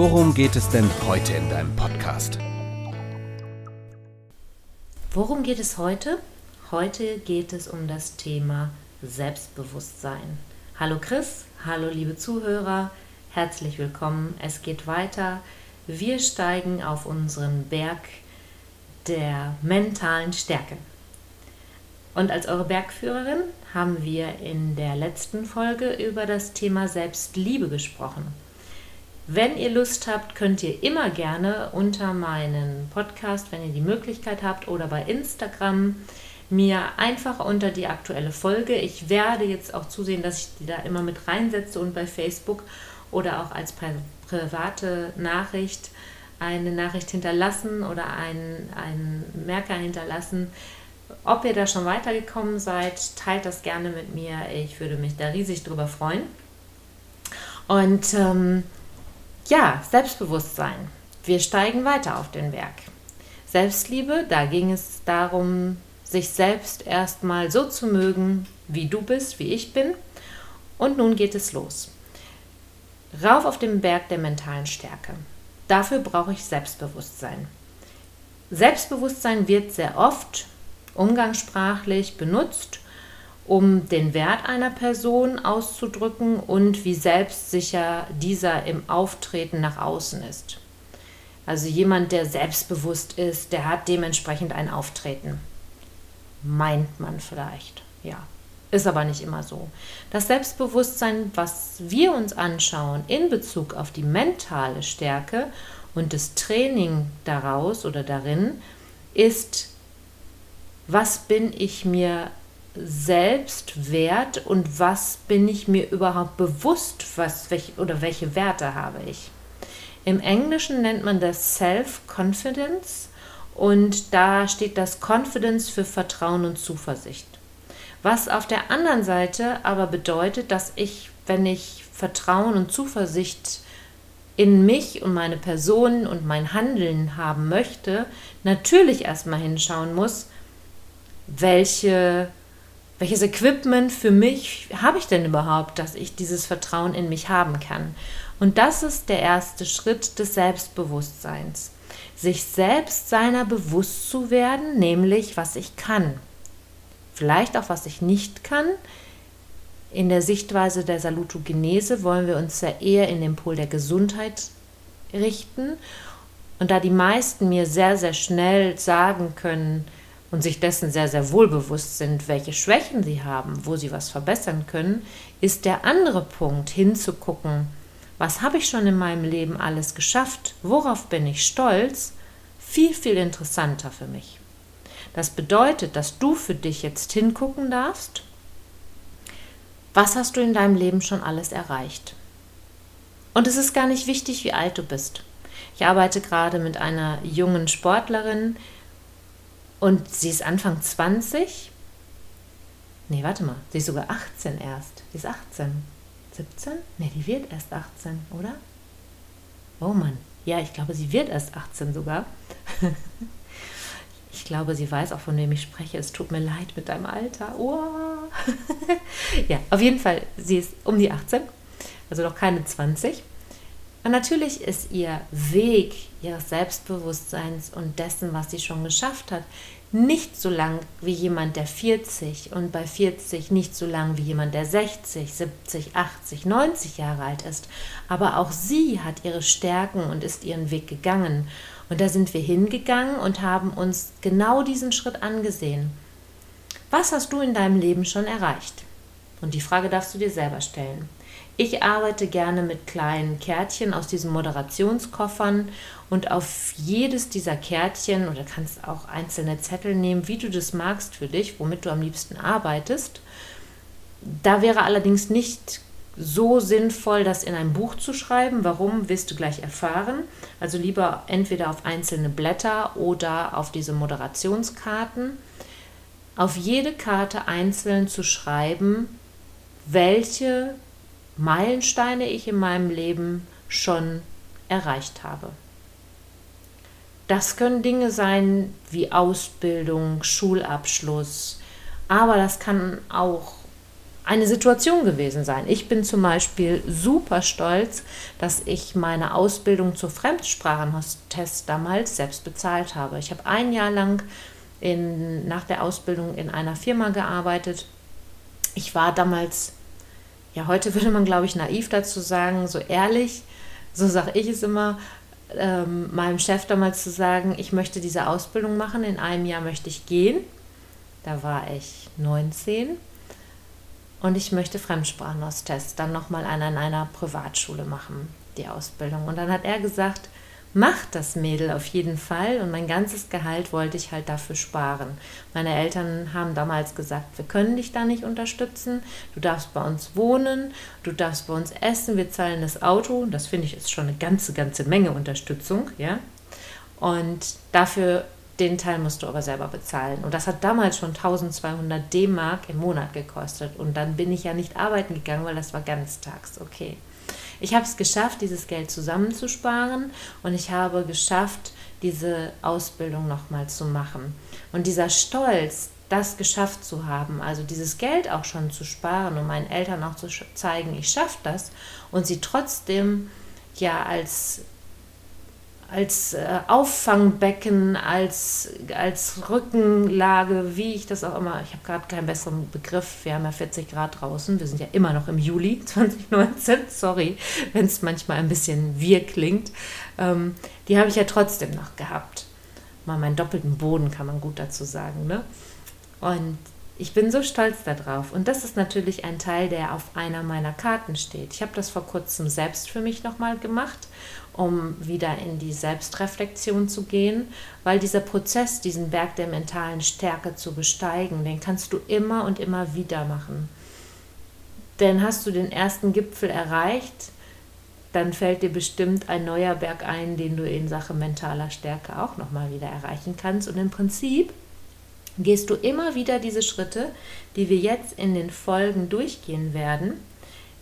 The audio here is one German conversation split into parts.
worum geht es denn heute in deinem Podcast? Worum geht es heute? Heute geht es um das Thema Selbstbewusstsein. Hallo Chris, hallo liebe Zuhörer, herzlich willkommen. Es geht weiter. Wir steigen auf unseren Berg der mentalen Stärke. Und als eure Bergführerin haben wir in der letzten Folge über das Thema Selbstliebe gesprochen. Wenn ihr Lust habt, könnt ihr immer gerne unter meinen Podcast, wenn ihr die Möglichkeit habt, oder bei Instagram mir einfach unter die aktuelle Folge. Ich werde jetzt auch zusehen, dass ich die da immer mit reinsetze und bei Facebook oder auch als private Nachricht eine Nachricht hinterlassen oder einen, einen Merker hinterlassen. Ob ihr da schon weitergekommen seid, teilt das gerne mit mir. Ich würde mich da riesig drüber freuen. Und ähm, ja, Selbstbewusstsein. Wir steigen weiter auf den Berg. Selbstliebe, da ging es darum, sich selbst erstmal so zu mögen, wie du bist, wie ich bin. Und nun geht es los. Rauf auf den Berg der mentalen Stärke. Dafür brauche ich Selbstbewusstsein. Selbstbewusstsein wird sehr oft umgangssprachlich benutzt, um den Wert einer Person auszudrücken und wie selbstsicher dieser im Auftreten nach außen ist. Also jemand, der selbstbewusst ist, der hat dementsprechend ein Auftreten meint man vielleicht. Ja, ist aber nicht immer so. Das Selbstbewusstsein, was wir uns anschauen in Bezug auf die mentale Stärke und das Training daraus oder darin, ist, was bin ich mir selbst wert und was bin ich mir überhaupt bewusst, was, welche, oder welche Werte habe ich. Im Englischen nennt man das Self-Confidence und da steht das Confidence für Vertrauen und Zuversicht. Was auf der anderen Seite aber bedeutet, dass ich, wenn ich Vertrauen und Zuversicht in mich und meine Person und mein Handeln haben möchte, natürlich erstmal hinschauen muss, welche, welches Equipment für mich habe ich denn überhaupt, dass ich dieses Vertrauen in mich haben kann. Und das ist der erste Schritt des Selbstbewusstseins sich selbst seiner bewusst zu werden, nämlich was ich kann. Vielleicht auch was ich nicht kann. In der Sichtweise der Salutogenese wollen wir uns ja eher in den Pol der Gesundheit richten. Und da die meisten mir sehr, sehr schnell sagen können und sich dessen sehr, sehr wohlbewusst sind, welche Schwächen sie haben, wo sie was verbessern können, ist der andere Punkt hinzugucken, was habe ich schon in meinem Leben alles geschafft, worauf bin ich stolz, viel, viel interessanter für mich. Das bedeutet, dass du für dich jetzt hingucken darfst, was hast du in deinem Leben schon alles erreicht. Und es ist gar nicht wichtig, wie alt du bist. Ich arbeite gerade mit einer jungen Sportlerin und sie ist Anfang 20. Nee, warte mal, sie ist sogar 18 erst. Sie ist 18. 17? Ne, die wird erst 18, oder? Oh Mann, ja, ich glaube, sie wird erst 18 sogar. ich glaube, sie weiß auch, von wem ich spreche. Es tut mir leid mit deinem Alter. Oh. ja, auf jeden Fall, sie ist um die 18, also noch keine 20. Und natürlich ist ihr Weg ihres Selbstbewusstseins und dessen, was sie schon geschafft hat, nicht so lang wie jemand, der 40 und bei 40 nicht so lang wie jemand, der 60, 70, 80, 90 Jahre alt ist. Aber auch sie hat ihre Stärken und ist ihren Weg gegangen. Und da sind wir hingegangen und haben uns genau diesen Schritt angesehen. Was hast du in deinem Leben schon erreicht? Und die Frage darfst du dir selber stellen. Ich arbeite gerne mit kleinen Kärtchen aus diesen Moderationskoffern und auf jedes dieser Kärtchen oder kannst auch einzelne Zettel nehmen, wie du das magst für dich, womit du am liebsten arbeitest. Da wäre allerdings nicht so sinnvoll, das in ein Buch zu schreiben. Warum, wirst du gleich erfahren. Also lieber entweder auf einzelne Blätter oder auf diese Moderationskarten. Auf jede Karte einzeln zu schreiben, welche Meilensteine ich in meinem Leben schon erreicht habe. Das können Dinge sein wie Ausbildung, Schulabschluss, aber das kann auch eine Situation gewesen sein. Ich bin zum Beispiel super stolz, dass ich meine Ausbildung zur Fremdsprachenhostess damals selbst bezahlt habe. Ich habe ein Jahr lang in, nach der Ausbildung in einer Firma gearbeitet. Ich war damals, ja, heute würde man, glaube ich, naiv dazu sagen, so ehrlich, so sage ich es immer, ähm, meinem Chef damals zu sagen, ich möchte diese Ausbildung machen, in einem Jahr möchte ich gehen. Da war ich 19 und ich möchte Fremdsprachenostest dann nochmal an einer Privatschule machen, die Ausbildung. Und dann hat er gesagt, mach das Mädel auf jeden Fall und mein ganzes Gehalt wollte ich halt dafür sparen. Meine Eltern haben damals gesagt, wir können dich da nicht unterstützen, du darfst bei uns wohnen, du darfst bei uns essen, wir zahlen das Auto, das finde ich ist schon eine ganze, ganze Menge Unterstützung, ja. Und dafür den Teil musst du aber selber bezahlen. Und das hat damals schon 1200 D-Mark im Monat gekostet. Und dann bin ich ja nicht arbeiten gegangen, weil das war ganztags. Okay. Ich habe es geschafft, dieses Geld zusammenzusparen und ich habe geschafft, diese Ausbildung nochmal zu machen. Und dieser Stolz, das geschafft zu haben, also dieses Geld auch schon zu sparen und meinen Eltern auch zu zeigen, ich schaffe das und sie trotzdem ja als als äh, Auffangbecken, als, als Rückenlage, wie ich das auch immer, ich habe gerade keinen besseren Begriff, wir haben ja 40 Grad draußen, wir sind ja immer noch im Juli 2019, sorry, wenn es manchmal ein bisschen wir klingt, ähm, die habe ich ja trotzdem noch gehabt. Mal meinen doppelten Boden kann man gut dazu sagen, ne? Und ich bin so stolz darauf. Und das ist natürlich ein Teil, der auf einer meiner Karten steht. Ich habe das vor kurzem selbst für mich nochmal gemacht um wieder in die Selbstreflexion zu gehen, weil dieser Prozess, diesen Berg der mentalen Stärke zu besteigen, den kannst du immer und immer wieder machen. Denn hast du den ersten Gipfel erreicht, dann fällt dir bestimmt ein neuer Berg ein, den du in Sache mentaler Stärke auch nochmal wieder erreichen kannst. Und im Prinzip gehst du immer wieder diese Schritte, die wir jetzt in den Folgen durchgehen werden,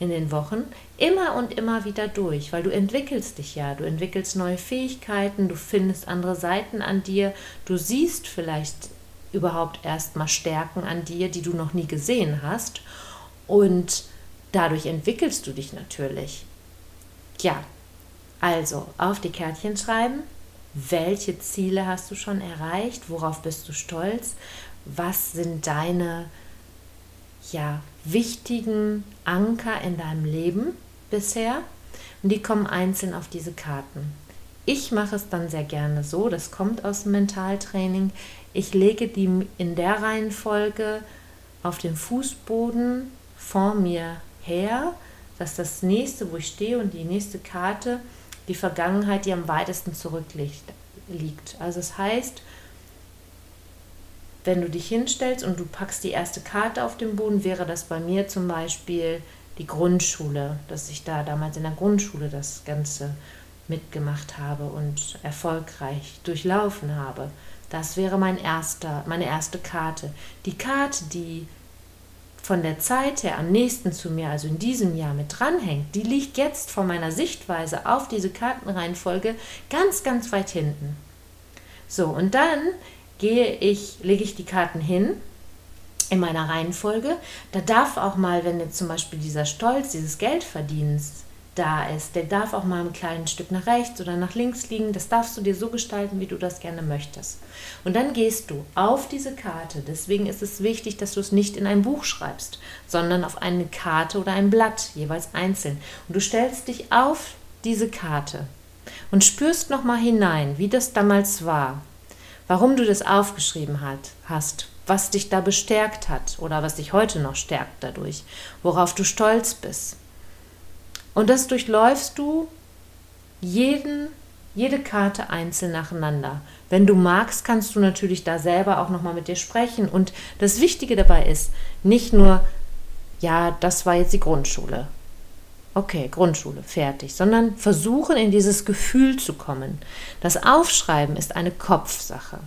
in den Wochen immer und immer wieder durch, weil du entwickelst dich ja, du entwickelst neue Fähigkeiten, du findest andere Seiten an dir, du siehst vielleicht überhaupt erstmal Stärken an dir, die du noch nie gesehen hast und dadurch entwickelst du dich natürlich. Ja, also auf die Kärtchen schreiben, welche Ziele hast du schon erreicht, worauf bist du stolz, was sind deine ja, wichtigen Anker in deinem Leben bisher und die kommen einzeln auf diese Karten. Ich mache es dann sehr gerne so, das kommt aus dem Mentaltraining. Ich lege die in der Reihenfolge auf den Fußboden vor mir her, dass das nächste, wo ich stehe und die nächste Karte die Vergangenheit, die am weitesten zurückliegt. Also es das heißt, wenn du dich hinstellst und du packst die erste Karte auf den Boden, wäre das bei mir zum Beispiel die Grundschule, dass ich da damals in der Grundschule das Ganze mitgemacht habe und erfolgreich durchlaufen habe. Das wäre mein erster, meine erste Karte. Die Karte, die von der Zeit her am nächsten zu mir, also in diesem Jahr mit dranhängt, die liegt jetzt von meiner Sichtweise auf diese Kartenreihenfolge ganz, ganz weit hinten. So, und dann gehe ich, lege ich die Karten hin in meiner Reihenfolge. Da darf auch mal, wenn jetzt zum Beispiel dieser Stolz, dieses Geldverdienens da ist, der darf auch mal ein kleines Stück nach rechts oder nach links liegen. Das darfst du dir so gestalten, wie du das gerne möchtest. Und dann gehst du auf diese Karte. Deswegen ist es wichtig, dass du es nicht in ein Buch schreibst, sondern auf eine Karte oder ein Blatt, jeweils einzeln. Und du stellst dich auf diese Karte und spürst noch mal hinein, wie das damals war warum du das aufgeschrieben hat, hast, was dich da bestärkt hat oder was dich heute noch stärkt dadurch, worauf du stolz bist. Und das durchläufst du jeden, jede Karte einzeln nacheinander. Wenn du magst, kannst du natürlich da selber auch nochmal mit dir sprechen. Und das Wichtige dabei ist, nicht nur, ja, das war jetzt die Grundschule. Okay, Grundschule, fertig, sondern versuchen in dieses Gefühl zu kommen. Das Aufschreiben ist eine Kopfsache.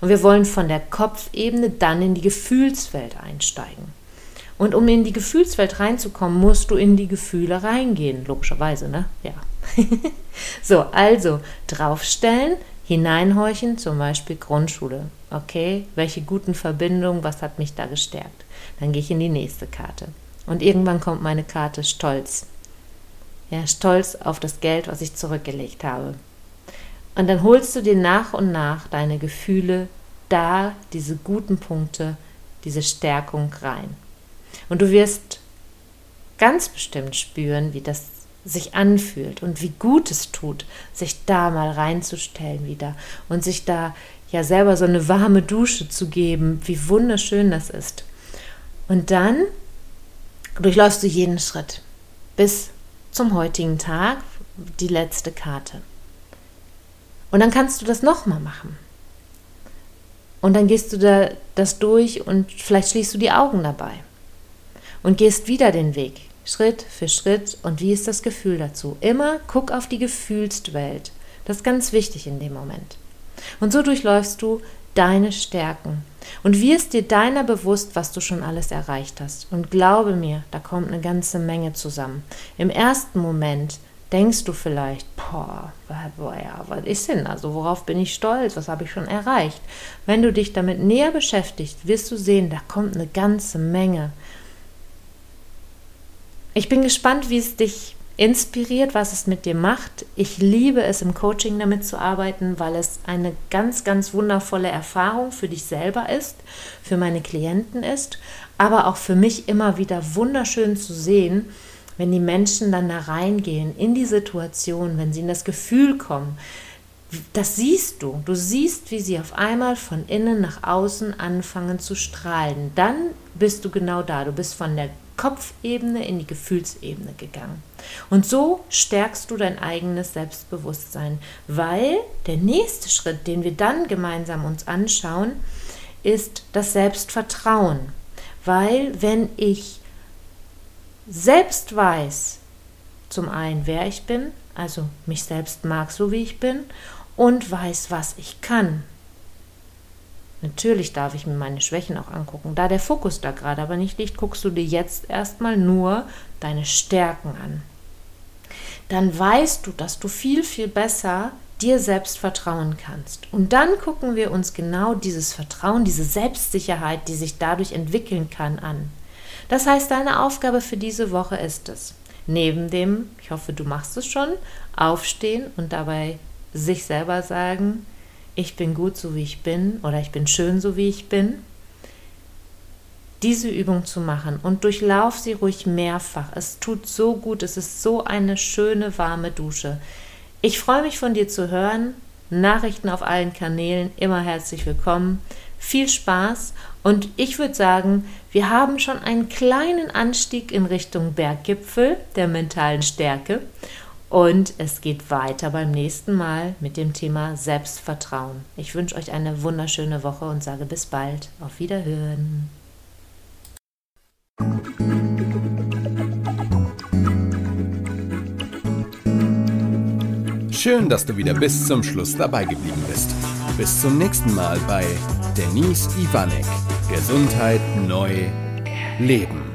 Und wir wollen von der Kopfebene dann in die Gefühlswelt einsteigen. Und um in die Gefühlswelt reinzukommen, musst du in die Gefühle reingehen, logischerweise, ne? Ja. so, also draufstellen, hineinhorchen, zum Beispiel Grundschule. Okay, welche guten Verbindungen, was hat mich da gestärkt? Dann gehe ich in die nächste Karte. Und irgendwann kommt meine Karte Stolz. Ja, stolz auf das Geld, was ich zurückgelegt habe. Und dann holst du dir nach und nach deine Gefühle da, diese guten Punkte, diese Stärkung rein. Und du wirst ganz bestimmt spüren, wie das sich anfühlt und wie gut es tut, sich da mal reinzustellen wieder und sich da ja selber so eine warme Dusche zu geben, wie wunderschön das ist. Und dann durchläufst du jeden Schritt bis zum heutigen Tag, die letzte Karte. Und dann kannst du das nochmal machen. Und dann gehst du da das durch und vielleicht schließt du die Augen dabei. Und gehst wieder den Weg, Schritt für Schritt. Und wie ist das Gefühl dazu? Immer guck auf die Gefühlswelt. Das ist ganz wichtig in dem Moment. Und so durchläufst du deine Stärken und wirst dir deiner bewusst, was du schon alles erreicht hast. Und glaube mir, da kommt eine ganze Menge zusammen. Im ersten Moment denkst du vielleicht, boah, ja, was ist denn also, worauf bin ich stolz, was habe ich schon erreicht? Wenn du dich damit näher beschäftigst, wirst du sehen, da kommt eine ganze Menge. Ich bin gespannt, wie es dich inspiriert, was es mit dir macht. Ich liebe es, im Coaching damit zu arbeiten, weil es eine ganz, ganz wundervolle Erfahrung für dich selber ist, für meine Klienten ist, aber auch für mich immer wieder wunderschön zu sehen, wenn die Menschen dann da reingehen in die Situation, wenn sie in das Gefühl kommen, das siehst du. Du siehst, wie sie auf einmal von innen nach außen anfangen zu strahlen. Dann bist du genau da. Du bist von der Kopfebene in die Gefühlsebene gegangen. Und so stärkst du dein eigenes Selbstbewusstsein, weil der nächste Schritt, den wir dann gemeinsam uns anschauen, ist das Selbstvertrauen. Weil wenn ich selbst weiß, zum einen, wer ich bin, also mich selbst mag, so wie ich bin, und weiß, was ich kann. Natürlich darf ich mir meine Schwächen auch angucken. Da der Fokus da gerade aber nicht liegt, guckst du dir jetzt erstmal nur deine Stärken an. Dann weißt du, dass du viel, viel besser dir selbst vertrauen kannst. Und dann gucken wir uns genau dieses Vertrauen, diese Selbstsicherheit, die sich dadurch entwickeln kann, an. Das heißt, deine Aufgabe für diese Woche ist es, neben dem, ich hoffe, du machst es schon, aufstehen und dabei sich selber sagen, ich bin gut so wie ich bin oder ich bin schön so wie ich bin, diese Übung zu machen und durchlauf sie ruhig mehrfach. Es tut so gut, es ist so eine schöne warme Dusche. Ich freue mich von dir zu hören. Nachrichten auf allen Kanälen, immer herzlich willkommen. Viel Spaß und ich würde sagen, wir haben schon einen kleinen Anstieg in Richtung Berggipfel der mentalen Stärke und es geht weiter beim nächsten Mal mit dem Thema Selbstvertrauen. Ich wünsche euch eine wunderschöne Woche und sage bis bald. Auf Wiederhören. Schön, dass du wieder bis zum Schluss dabei geblieben bist. Bis zum nächsten Mal bei Denise Ivanek. Gesundheit neu leben.